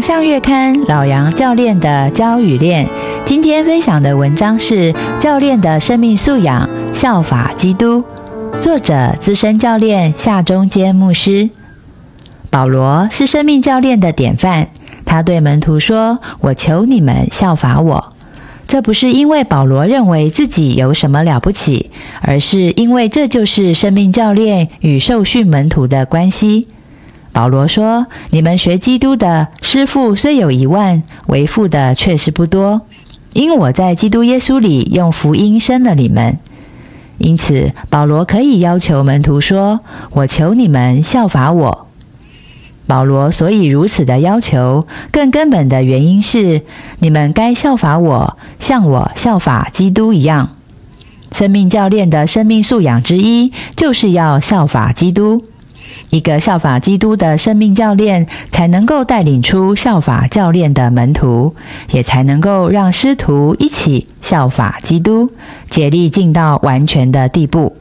向月刊老杨教练的教与练，今天分享的文章是教练的生命素养，效法基督。作者资深教练夏中坚牧师。保罗是生命教练的典范，他对门徒说：“我求你们效法我。”这不是因为保罗认为自己有什么了不起，而是因为这就是生命教练与受训门徒的关系。保罗说：“你们学基督的师傅虽有一万，为父的确实不多。因我在基督耶稣里用福音生了你们。因此，保罗可以要求门徒说：‘我求你们效法我。’保罗所以如此的要求，更根本的原因是：你们该效法我，像我效法基督一样。生命教练的生命素养之一，就是要效法基督。”一个效法基督的生命教练，才能够带领出效法教练的门徒，也才能够让师徒一起效法基督，竭力进到完全的地步。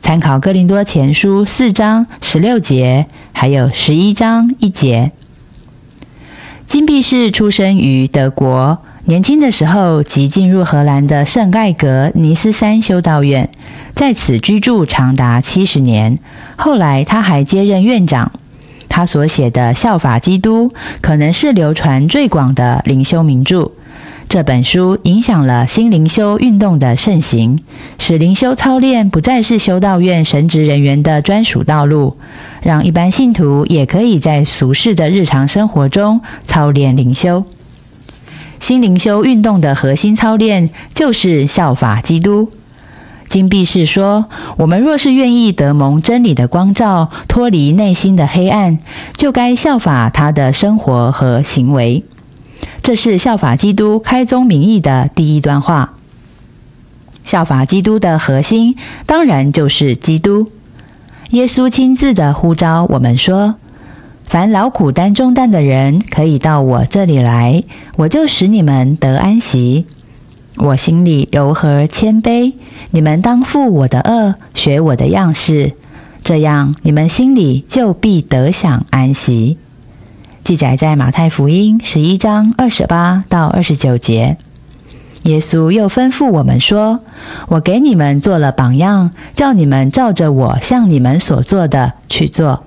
参考哥林多前书四章十六节，还有十一章一节。金币是出生于德国。年轻的时候即进入荷兰的圣盖格尼斯山修道院，在此居住长达七十年。后来他还接任院长。他所写的《效法基督》可能是流传最广的灵修名著。这本书影响了新灵修运动的盛行，使灵修操练不再是修道院神职人员的专属道路，让一般信徒也可以在俗世的日常生活中操练灵修。新灵修运动的核心操练就是效法基督。金碧士说，我们若是愿意得蒙真理的光照，脱离内心的黑暗，就该效法他的生活和行为。这是效法基督开宗明义的第一段话。效法基督的核心，当然就是基督。耶稣亲自的呼召我们说。凡劳苦担重担的人，可以到我这里来，我就使你们得安息。我心里柔和谦卑，你们当负我的恶，学我的样式，这样你们心里就必得享安息。记载在马太福音十一章二十八到二十九节。耶稣又吩咐我们说：“我给你们做了榜样，叫你们照着我向你们所做的去做。”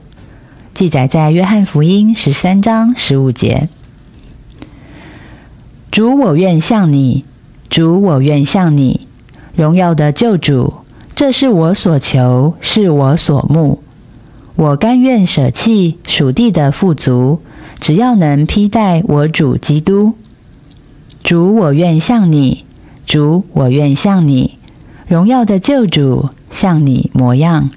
记载在约翰福音十三章十五节。主，我愿像你；主，我愿像你。荣耀的救主，这是我所求，是我所慕。我甘愿舍弃属地的富足，只要能披戴我主基督。主，我愿像你；主，我愿像你。荣耀的救主，像你模样，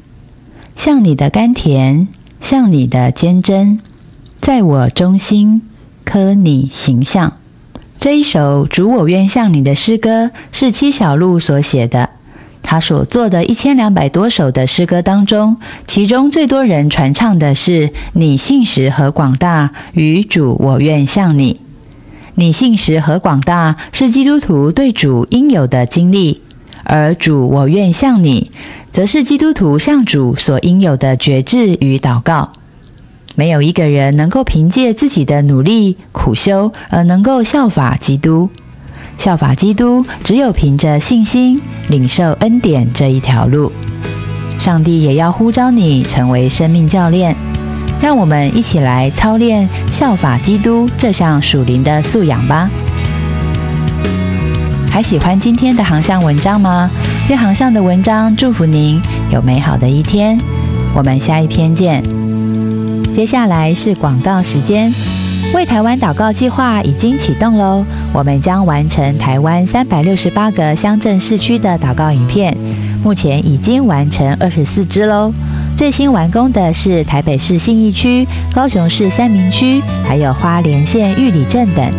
像你的甘甜。像你的坚贞，在我中心刻你形象。这一首“主我愿向你”的诗歌是七小路所写的。他所做的一千两百多首的诗歌当中，其中最多人传唱的是“你信实和广大与主我愿向你”。你信实和广大是基督徒对主应有的经历，而主我愿向你。则是基督徒向主所应有的觉志与祷告。没有一个人能够凭借自己的努力苦修而能够效法基督。效法基督，只有凭着信心领受恩典这一条路。上帝也要呼召你成为生命教练，让我们一起来操练效法基督这项属灵的素养吧。还喜欢今天的航向文章吗？愿航向的文章祝福您有美好的一天。我们下一篇见。接下来是广告时间。为台湾祷告计划已经启动喽，我们将完成台湾三百六十八个乡镇市区的祷告影片，目前已经完成二十四支喽。最新完工的是台北市信义区、高雄市三明区，还有花莲县玉里镇等。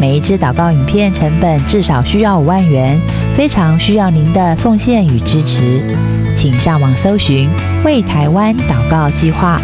每一支祷告影片成本至少需要五万元，非常需要您的奉献与支持。请上网搜寻“为台湾祷告计划”。